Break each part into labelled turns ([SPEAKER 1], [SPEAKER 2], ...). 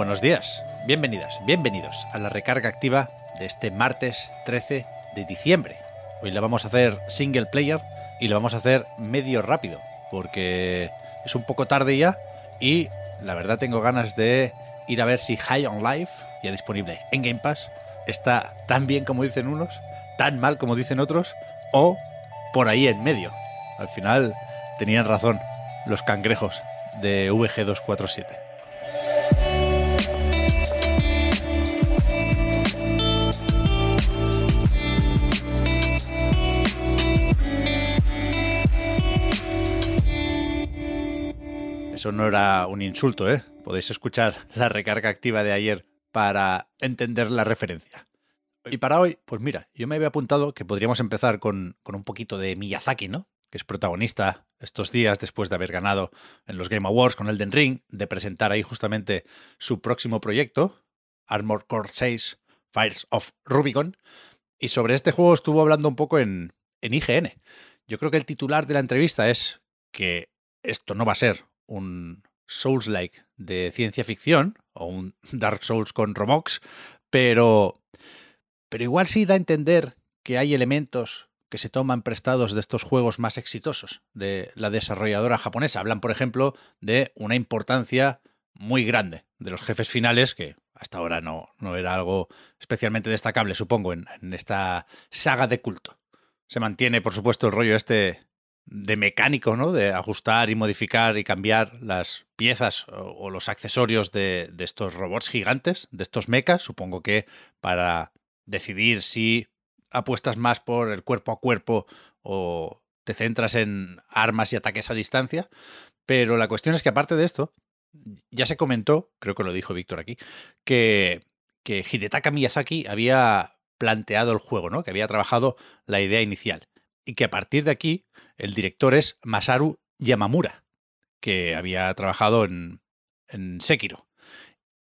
[SPEAKER 1] Buenos días, bienvenidas, bienvenidos a la recarga activa de este martes 13 de diciembre. Hoy la vamos a hacer single player y lo vamos a hacer medio rápido, porque es un poco tarde ya y la verdad tengo ganas de ir a ver si High on Life, ya disponible en Game Pass, está tan bien como dicen unos, tan mal como dicen otros, o por ahí en medio. Al final tenían razón los cangrejos de VG247. Eso no era un insulto, ¿eh? Podéis escuchar la recarga activa de ayer para entender la referencia. Y para hoy, pues mira, yo me había apuntado que podríamos empezar con, con un poquito de Miyazaki, ¿no? Que es protagonista estos días después de haber ganado en los Game Awards con Elden Ring, de presentar ahí justamente su próximo proyecto, Armored Core 6 Fires of Rubicon. Y sobre este juego estuvo hablando un poco en, en IGN. Yo creo que el titular de la entrevista es que esto no va a ser un Souls-like de ciencia ficción o un Dark Souls con Romox, pero, pero igual sí da a entender que hay elementos que se toman prestados de estos juegos más exitosos de la desarrolladora japonesa. Hablan, por ejemplo, de una importancia muy grande de los jefes finales, que hasta ahora no, no era algo especialmente destacable, supongo, en, en esta saga de culto. Se mantiene, por supuesto, el rollo este de mecánico, ¿no? De ajustar y modificar y cambiar las piezas o, los accesorios de, de, estos robots gigantes, de estos mechas, supongo que para decidir si apuestas más por el cuerpo a cuerpo o te centras en armas y ataques a distancia. Pero la cuestión es que aparte de esto, ya se comentó, creo que lo dijo Víctor aquí, que, que Hidetaka Miyazaki había planteado el juego, ¿no? Que había trabajado la idea inicial. Y que a partir de aquí el director es Masaru Yamamura, que había trabajado en, en Sekiro.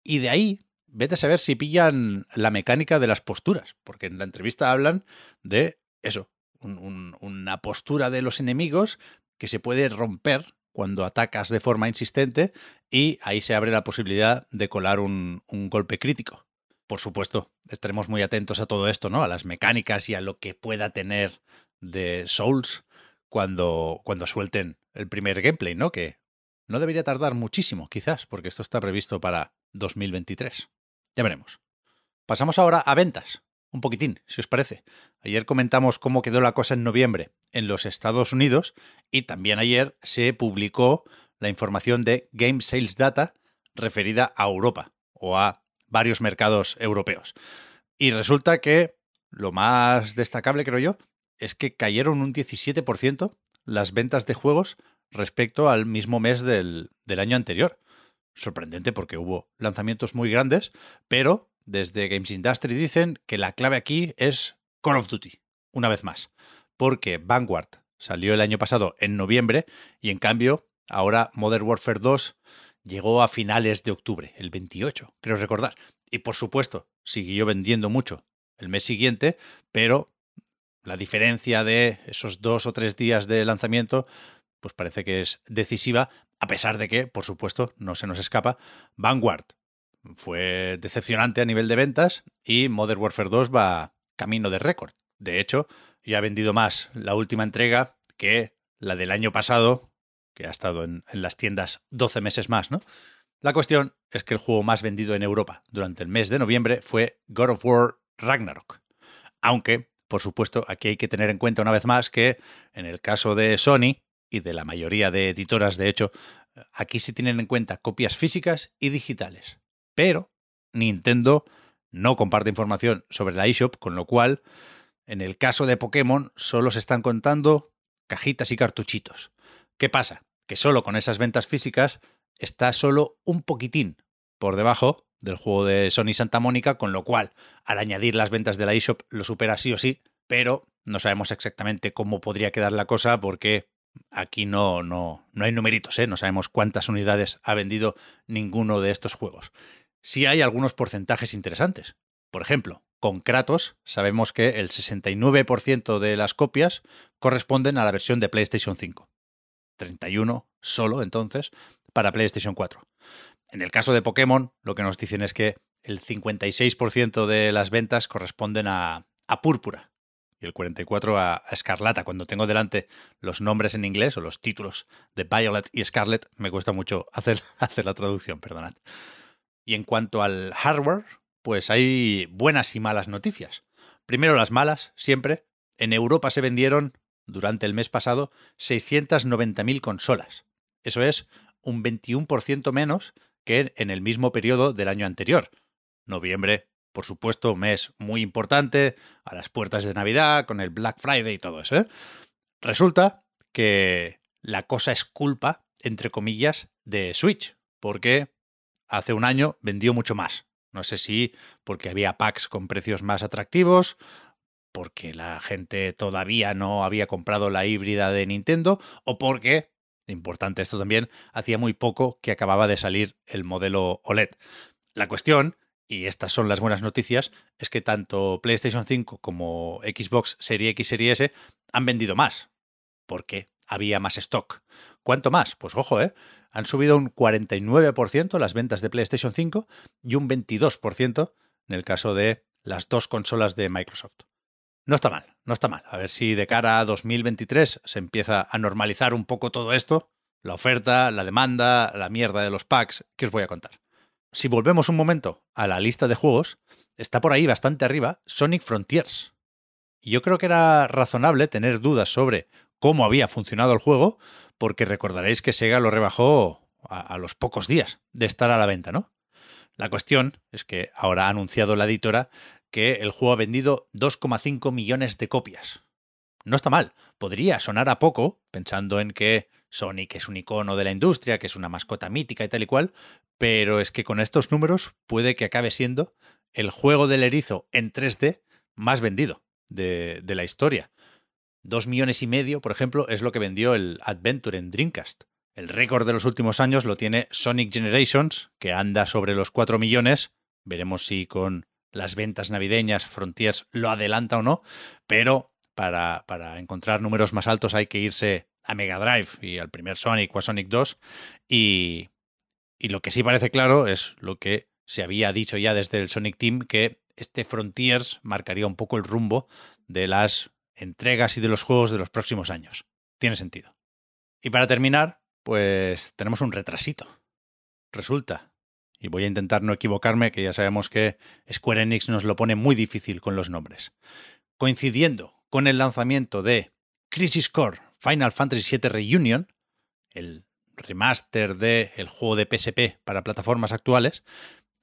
[SPEAKER 1] Y de ahí, vete a saber si pillan la mecánica de las posturas, porque en la entrevista hablan de eso, un, un, una postura de los enemigos que se puede romper cuando atacas de forma insistente y ahí se abre la posibilidad de colar un, un golpe crítico. Por supuesto, estaremos muy atentos a todo esto, ¿no? A las mecánicas y a lo que pueda tener de Souls cuando, cuando suelten el primer gameplay, ¿no? Que no debería tardar muchísimo, quizás, porque esto está previsto para 2023. Ya veremos. Pasamos ahora a ventas. Un poquitín, si os parece. Ayer comentamos cómo quedó la cosa en noviembre en los Estados Unidos y también ayer se publicó la información de Game Sales Data referida a Europa o a varios mercados europeos. Y resulta que lo más destacable, creo yo, es que cayeron un 17% las ventas de juegos respecto al mismo mes del, del, año anterior. Sorprendente porque hubo lanzamientos muy grandes, pero desde Games Industry dicen que la clave aquí es Call of Duty, una vez más, porque Vanguard salió el año pasado en noviembre y en cambio ahora Modern Warfare 2 llegó a finales de octubre, el 28, creo recordar. Y por supuesto, siguió vendiendo mucho el mes siguiente, pero la diferencia de esos dos o tres días de lanzamiento, pues parece que es decisiva, a pesar de que, por supuesto, no se nos escapa, Vanguard fue decepcionante a nivel de ventas y Modern Warfare 2 va camino de récord. De hecho, ya ha vendido más la última entrega que la del año pasado, que ha estado en, las tiendas 12 meses más, ¿no? La cuestión es que el juego más vendido en Europa durante el mes de noviembre fue God of War Ragnarok. Aunque por supuesto, aquí hay que tener en cuenta una vez más que en el caso de Sony y de la mayoría de editoras, de hecho, aquí se tienen en cuenta copias físicas y digitales. Pero Nintendo no comparte información sobre la eShop, con lo cual, en el caso de Pokémon, solo se están contando cajitas y cartuchitos. ¿Qué pasa? Que solo con esas ventas físicas está solo un poquitín por debajo del juego de Sony Santa Mónica, con lo cual al añadir las ventas de la eShop lo supera sí o sí, pero no sabemos exactamente cómo podría quedar la cosa porque aquí no, no, no hay numeritos, ¿eh? no sabemos cuántas unidades ha vendido ninguno de estos juegos. Sí hay algunos porcentajes interesantes. Por ejemplo, con Kratos sabemos que el 69% de las copias corresponden a la versión de PlayStation 5. 31 solo entonces para PlayStation 4. En el caso de Pokémon, lo que nos dicen es que el 56% de las ventas corresponden a, a Púrpura y el 44% a, Escarlata. Cuando tengo delante los nombres en inglés o los títulos de Violet y Scarlet, me cuesta mucho hacer, hacer la traducción, perdonad. Y en cuanto al hardware, pues hay buenas y malas noticias. Primero las malas, siempre. En Europa se vendieron, durante el mes pasado, 690.000 consolas. Eso es un 21% menos que en el mismo periodo del año anterior. Noviembre, por supuesto, mes muy importante, a las puertas de Navidad, con el Black Friday y todo eso. ¿eh? Resulta que la cosa es culpa, entre comillas, de Switch, porque hace un año vendió mucho más. No sé si porque había packs con precios más atractivos, porque la gente todavía no había comprado la híbrida de Nintendo, o porque, importante esto también, hacía muy poco que acababa de salir el modelo OLED. La cuestión, y estas son las buenas noticias, es que tanto PlayStation 5 como Xbox Series X Series S han vendido más, porque había más stock. ¿Cuánto más? Pues ojo, ¿eh? han subido un 49% las ventas de PlayStation 5 y un 22% en el caso de las dos consolas de Microsoft. No está mal, no está mal. A ver si de cara a 2023 se empieza a normalizar un poco todo esto, la oferta, la demanda, la mierda de los packs, que os voy a contar. Si volvemos un momento a la lista de juegos, está por ahí bastante arriba Sonic Frontiers. Y yo creo que era razonable tener dudas sobre cómo había funcionado el juego, porque recordaréis que Sega lo rebajó a, a, los pocos días de estar a la venta, ¿no? La cuestión es que ahora ha anunciado la editora que el juego ha vendido 2,5 millones de copias. No está mal, podría sonar a poco, pensando en que Sonic es un icono de la industria, que es una mascota mítica y tal y cual, pero es que con estos números puede que acabe siendo el juego del erizo en 3D más vendido de, de la historia. Dos millones y medio, por ejemplo, es lo que vendió el Adventure en Dreamcast. El récord de los últimos años lo tiene Sonic Generations, que anda sobre los 4 millones. Veremos si con las ventas navideñas Frontiers lo adelanta o no, pero para, para, encontrar números más altos hay que irse a Mega Drive y al primer Sonic o a Sonic 2. Y, y lo que sí parece claro es lo que se había dicho ya desde el Sonic Team, que este Frontiers marcaría un poco el rumbo de las entregas y de los juegos de los próximos años. Tiene sentido. Y para terminar, pues tenemos un retrasito. Resulta, y voy a intentar no equivocarme, que ya sabemos que Square Enix nos lo pone muy difícil con los nombres. Coincidiendo con el lanzamiento de Crisis Core Final Fantasy VII Reunion, el remaster del el juego de PSP para plataformas actuales,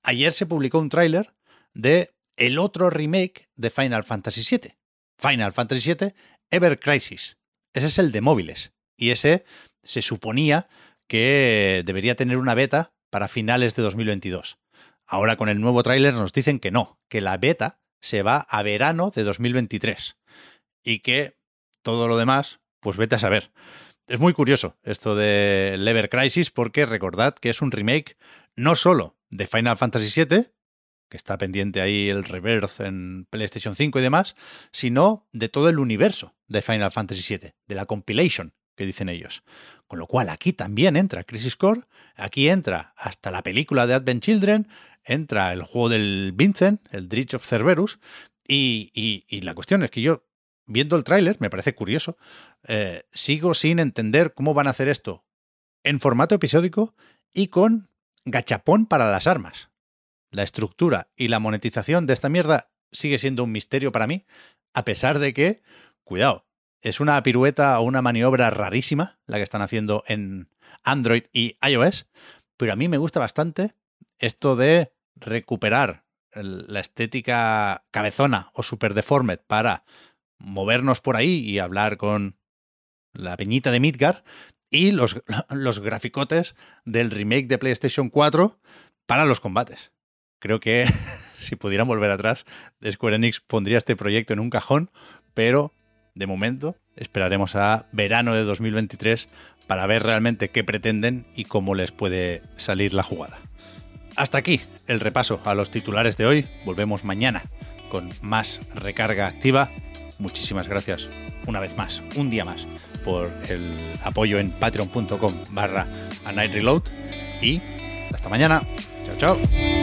[SPEAKER 1] ayer se publicó un tráiler de el otro remake de Final Fantasy VII, Final Fantasy VII Ever Crisis. Ese es el de móviles. Y ese se suponía que debería tener una beta para finales de 2022. Ahora con el nuevo tráiler nos dicen que no, que la beta se va a verano de 2023. Y que todo lo demás, pues vete a saber. Es muy curioso esto de Ever Crisis porque recordad que es un remake no solo de Final Fantasy VII, que está pendiente ahí el reverse en PlayStation 5 y demás, sino de todo el universo de Final Fantasy VII, de la compilation que dicen ellos. Con lo cual aquí también entra Crisis Core, aquí entra hasta la película de Advent Children, entra el juego del Vincent, el Dredge of Cerberus, y, y, la cuestión es que yo, viendo el tráiler, me parece curioso, eh, sigo sin entender cómo van a hacer esto en formato episódico y con gachapón para las armas la estructura y la monetización de esta mierda sigue siendo un misterio para mí, a pesar de que, cuidado, es una pirueta o una maniobra rarísima la que están haciendo en Android y iOS, pero a mí me gusta bastante esto de recuperar la estética cabezona o super deformed para movernos por ahí y hablar con la peñita de Midgar y los, los graficotes del remake de PlayStation 4 para los combates. Creo que si pudieran volver atrás, Square Enix pondría este proyecto en un cajón, pero de momento esperaremos a verano de 2023 para ver realmente qué pretenden y cómo les puede salir la jugada. Hasta aquí el repaso a los titulares de hoy. Volvemos mañana con más recarga activa. Muchísimas gracias una vez más, un día más, por el apoyo en patreon.com barra a night reload y hasta mañana. Chao, chao.